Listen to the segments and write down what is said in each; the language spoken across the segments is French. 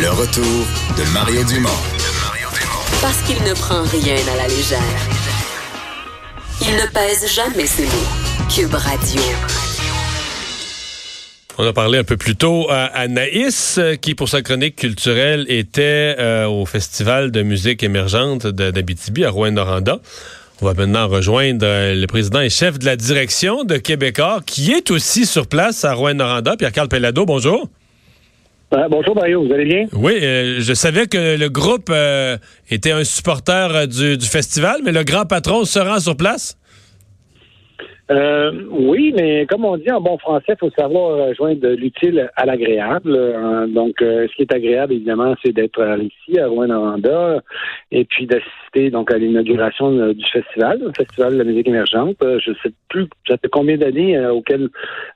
Le retour de Mario Dumont. Parce qu'il ne prend rien à la légère. Il ne pèse jamais ses mots. Cube Radio. On a parlé un peu plus tôt à Anaïs, euh, qui pour sa chronique culturelle était euh, au Festival de musique émergente d'Abitibi à Rouen-Noranda. On va maintenant rejoindre euh, le président et chef de la direction de Québécois, qui est aussi sur place à Rouen-Noranda, Pierre-Carl Pellado. Bonjour. Bonjour Mario, vous allez bien? Oui, je savais que le groupe était un supporter du, du, festival, mais le grand patron se rend sur place? Euh, oui, mais comme on dit en bon français, il faut savoir joindre l'utile à l'agréable. Euh, donc, euh, ce qui est agréable, évidemment, c'est d'être ici à Rouen-Noranda et puis d'assister donc à l'inauguration du festival, le festival de la musique émergente. Je sais plus ça combien d'années auxquelles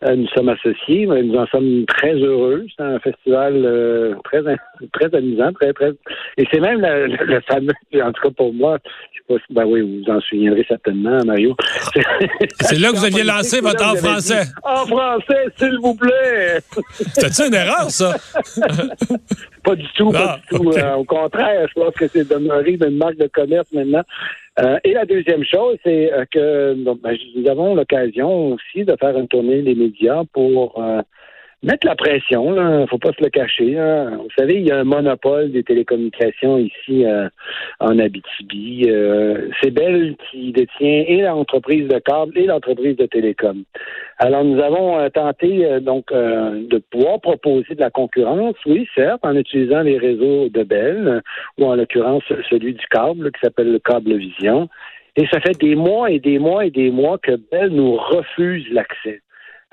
nous sommes associés, mais nous en sommes très heureux. C'est un festival très très amusant, très très. Et c'est même le, fameux, en tout cas pour moi, je sais pas, ben oui, vous vous en souviendrez certainement, Mario. Là que vous aviez lancé votre en français. En français, s'il vous plaît. C'était-tu une erreur, ça? pas du tout, pas ah, du tout. Euh, au contraire, je pense que c'est demeuré une marque de commerce maintenant. Euh, et la deuxième chose, c'est euh, que ben, nous avons l'occasion aussi de faire une tournée des médias pour mettre la pression, là, faut pas se le cacher. Vous savez, il y a un monopole des télécommunications ici euh, en Abitibi. Euh, c'est Bell qui détient et l'entreprise de câble et l'entreprise de télécom. Alors nous avons euh, tenté donc de pouvoir proposer de la concurrence, oui, certes, en utilisant les réseaux de Bell, ou en l'occurrence celui du câble qui s'appelle le câble Vision. Et ça fait des mois et des mois et des mois que Bell nous refuse l'accès.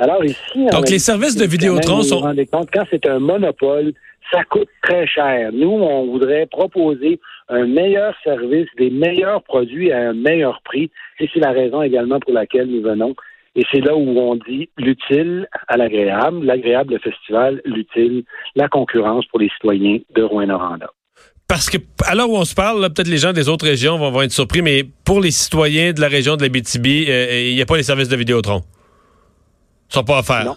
Alors ici, donc les services de Vidéotron sont. Vous vous rendez compte quand c'est un monopole, ça coûte très cher. Nous, on voudrait proposer un meilleur service, des meilleurs produits à un meilleur prix, et c'est la raison également pour laquelle nous venons. Et c'est là où on dit l'utile à l'agréable, l'agréable le festival, l'utile, la concurrence pour les citoyens de Rouen-Noranda. Parce que, alors où on se parle, peut-être les gens des autres régions vont, être surpris, mais pour les citoyens de la région de la BTB, euh, il n'y a pas les services de Vidéotron sont pas à Non.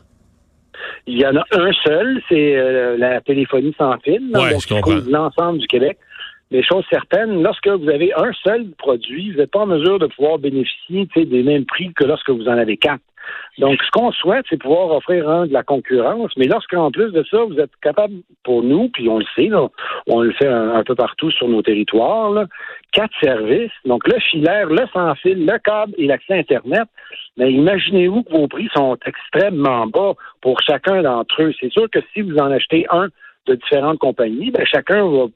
Il y en a un seul, c'est euh, la téléphonie sans fil. Oui, je comprends. L'ensemble du Québec. Mais chose certaine, lorsque vous avez un seul produit, vous n'êtes pas en mesure de pouvoir bénéficier des mêmes prix que lorsque vous en avez quatre. Donc, ce qu'on souhaite, c'est pouvoir offrir un, de la concurrence, mais lorsqu'en plus de ça, vous êtes capable, pour nous, puis on le sait, on le fait un, peu partout sur nos territoires, quatre services, donc le filaire, le sans-fil, le câble et l'accès Internet, mais imaginez-vous que vos prix sont extrêmement bas pour chacun d'entre eux. C'est sûr que si vous en achetez un de différentes compagnies, ben chacun va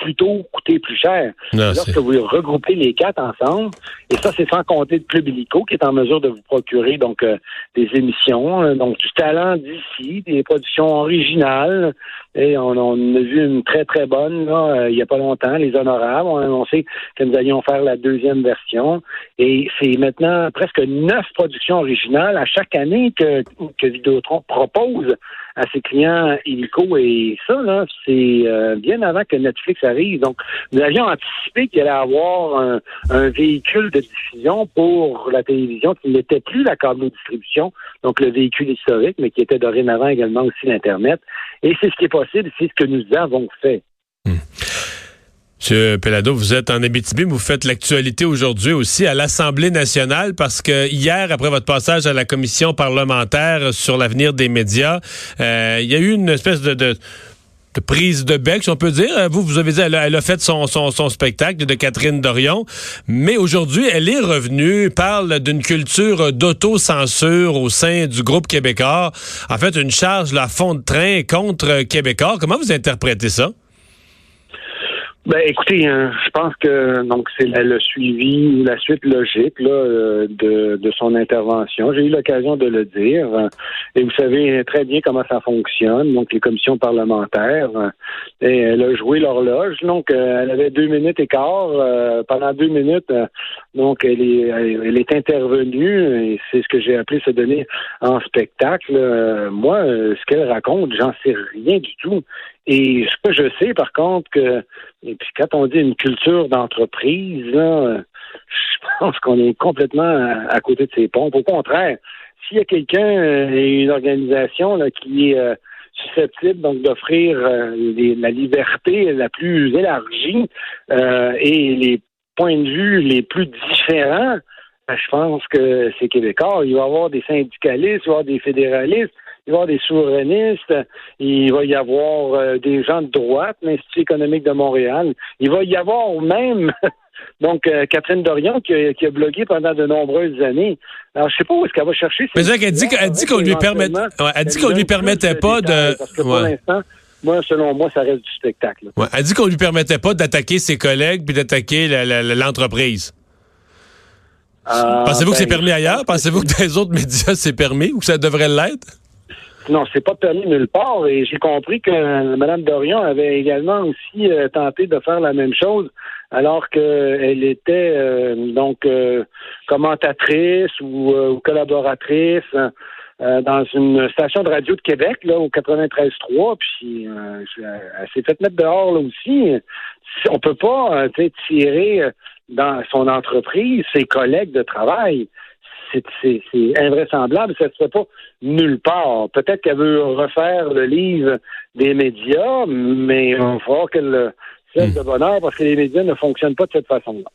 plutôt coûter plus cher. Lorsque vous regroupez les quatre ensemble, et ça, c'est sans compter le Club Illico qui est en mesure de vous procurer donc euh, des émissions, euh, donc du talent d'ici, des productions originales. Et on, a vu une très, très bonne là, euh, il n'y a pas longtemps, les honorables. On a annoncé que nous allions faire la deuxième version. Et c'est maintenant presque neuf productions originales à chaque année que, que Vidéotron propose à ses clients illico. Et ça, là, c'est bien avant que Netflix arrive. Donc, nous avions anticipé qu'il allait avoir un, un véhicule de diffusion pour la télévision qui n'était plus la câble-distribution, donc le véhicule historique, mais qui était dorénavant également aussi l'Internet. Et c'est ce qui est possible, c'est ce que nous avons fait. Monsieur Pelado, vous êtes en Abitibi, vous faites l'actualité aujourd'hui aussi à l'Assemblée nationale parce que hier, après votre passage à la commission parlementaire sur l'avenir des médias, euh, il y a eu une espèce de prise de bec, si on peut dire. Vous, vous avez dit, elle a, fait son, son, spectacle de Catherine Dorion, mais aujourd'hui, elle est revenue, parle d'une culture d'autocensure au sein du groupe québécois. En fait, une charge, la fond de train contre Québécois. Comment vous interprétez ça? Ben, écoutez, hein, je pense que donc c'est le suivi ou la suite logique là, euh, de, de son intervention. J'ai eu l'occasion de le dire. Et vous savez très bien comment ça fonctionne. Donc, les commissions parlementaires. Et elle a joué l'horloge. Donc, euh, elle avait deux minutes et quart. Euh, pendant deux minutes, donc elle est elle est intervenue. Et c'est ce que j'ai appelé se donner en spectacle. moi, ce qu'elle raconte, j'en sais rien du tout. Et ce que je sais, par contre, que et puis quand on dit une culture d'entreprise, là, je pense qu'on est complètement à, côté de ses pompes. Au contraire, s'il y a quelqu'un et une organisation là, qui est euh, susceptibles donc d'offrir la liberté la plus élargie et les points de vue les plus différents, ben, je pense que c'est québécois. Il va y avoir des syndicalistes, il va y avoir des fédéralistes, il va y avoir des souverainistes, il va y avoir euh, des gens de droite, l'Institut économique de Montréal. Il va y avoir même donc euh, Catherine Dorion qui a, blogué pendant de nombreuses années. Alors je sais pas où est-ce qu'elle va chercher. Mais elle dit, elle dit qu'on lui permet, elle dit qu'on lui permettait pas de. Parce que pour l'instant, moi, selon moi, ça reste du spectacle. elle dit qu'on lui permettait pas d'attaquer ses collègues puis d'attaquer l'entreprise. Euh, Pensez-vous que c'est ben, permis ailleurs? Pensez-vous que dans les autres médias, c'est permis ou que ça devrait l'être? Non, c'est pas permis nulle part. Et j'ai compris que Mme Dorion avait également aussi euh, tenté de faire la même chose, alors qu'elle était euh, donc commentatrice ou, collaboratrice dans une station de radio de Québec, là, au 93.3, puis elle s'est faite mettre dehors là aussi. On peut pas tirer dans son entreprise, ses collègues de travail. C'est invraisemblable, ça ne se fait pas nulle part. Peut-être qu'elle veut refaire le livre des médias, mais il va falloir qu'elle fasse de bonheur parce que les médias ne fonctionnent pas de cette façon-là.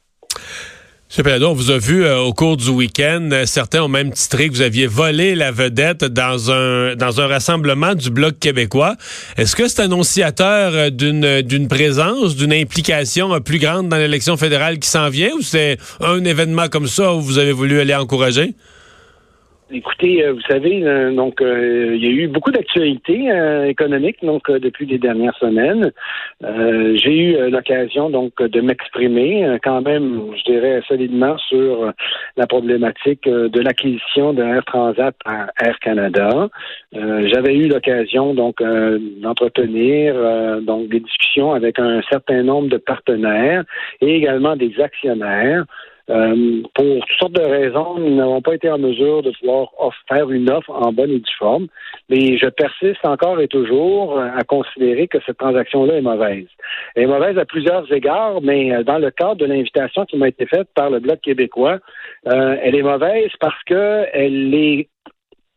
M. On vous a vu euh, au cours du week-end, euh, certains ont même titré que vous aviez volé la vedette dans un dans un rassemblement du Bloc québécois. Est-ce que c'est annonciateur euh, d'une d'une présence, d'une implication plus grande dans l'élection fédérale qui s'en vient ou c'est un événement comme ça où vous avez voulu aller encourager? Écoutez, euh, vous savez, euh, donc euh, il y a eu beaucoup d'actualités économiques donc depuis les dernières semaines. J'ai eu l'occasion donc de m'exprimer quand même, je dirais solidement sur la problématique de l'acquisition de Air Transat par Air Canada. J'avais eu l'occasion donc d'entretenir donc des discussions avec un certain nombre de partenaires et également des actionnaires. Euh, pour toutes sortes de raisons, nous n'avons pas été en mesure de pouvoir faire une offre en bonne et due forme. Mais je persiste encore et toujours à considérer que cette transaction-là est mauvaise. Elle est mauvaise à plusieurs égards, mais euh, dans le cadre de l'invitation qui m'a été faite par le Bloc québécois, euh, elle est mauvaise parce qu'elle est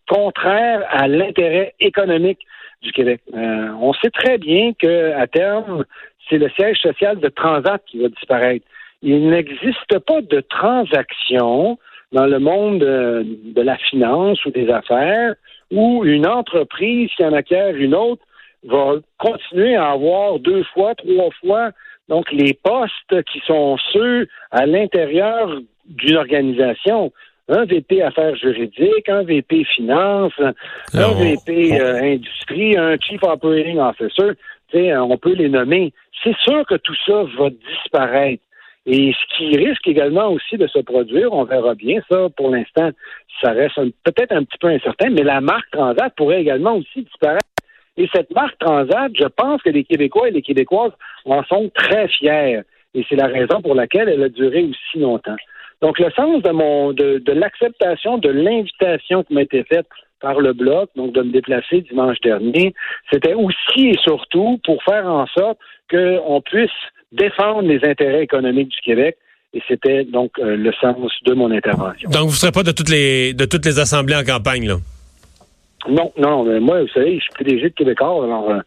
contraire à l'intérêt économique du Québec. on sait très bien qu'à terme, c'est le siège social de Transat qui va disparaître il n'existe pas de transaction dans le monde euh, de la finance ou des affaires où une entreprise qui en acquiert une autre va continuer à avoir deux fois, trois fois donc les postes qui sont ceux à l'intérieur d'une organisation. Un VP affaires juridiques, un VP finance, un VP euh, industrie, un chief operating officer, on peut les nommer. C'est sûr que tout ça va disparaître. Et ce qui risque également aussi de se produire, on verra bien ça, pour l'instant, ça reste peut-être un petit peu incertain, mais la marque Transat pourrait également aussi disparaître. Et cette marque Transat, je pense que les Québécois et les Québécoises en sont très fiers. Et c'est la raison pour laquelle elle a duré aussi longtemps. Donc, le sens de mon de, de l'acceptation de l'invitation qui m'a été faite par le Bloc, donc de me déplacer dimanche dernier, c'était aussi et surtout pour faire en sorte qu'on puisse défendre les intérêts économiques du Québec. Et c'était donc euh, le sens de mon intervention. Donc, vous ne serez pas de toutes les de toutes les assemblées en campagne, là? Non, non, mais moi, vous savez, je suis PDG de Québécois, alors euh,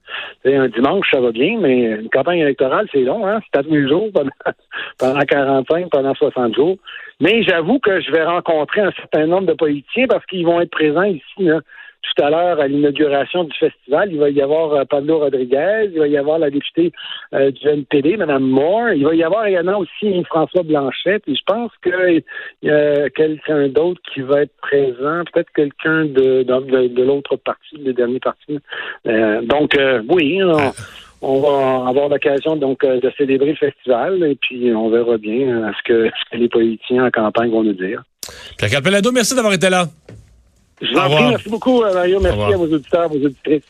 un dimanche, ça va bien, mais une campagne électorale, c'est long, hein? C'est à jours pendant, pendant 45, pendant 60 jours. Mais j'avoue que je vais rencontrer un certain nombre de politiciens parce qu'ils vont être présents ici, là, tout à l'heure à l'inauguration du festival. Il va y avoir euh, Pablo Rodriguez, il va y avoir la députée euh, du NPD, Mme Moore, il va y avoir également aussi François Blanchet, puis je pense qu'il y a quelqu'un d'autre qui va être présent, peut-être quelqu'un de, de, l'autre parti, le dernier parti. Euh, donc, oui, on, va avoir l'occasion donc de célébrer le festival et puis on verra bien ce que, ce que les politiciens en campagne vont nous dire. Pierre Calpelado, merci d'avoir été là. Je vous en prie, merci beaucoup, Mario. Merci à vos auditeurs, vos auditrices.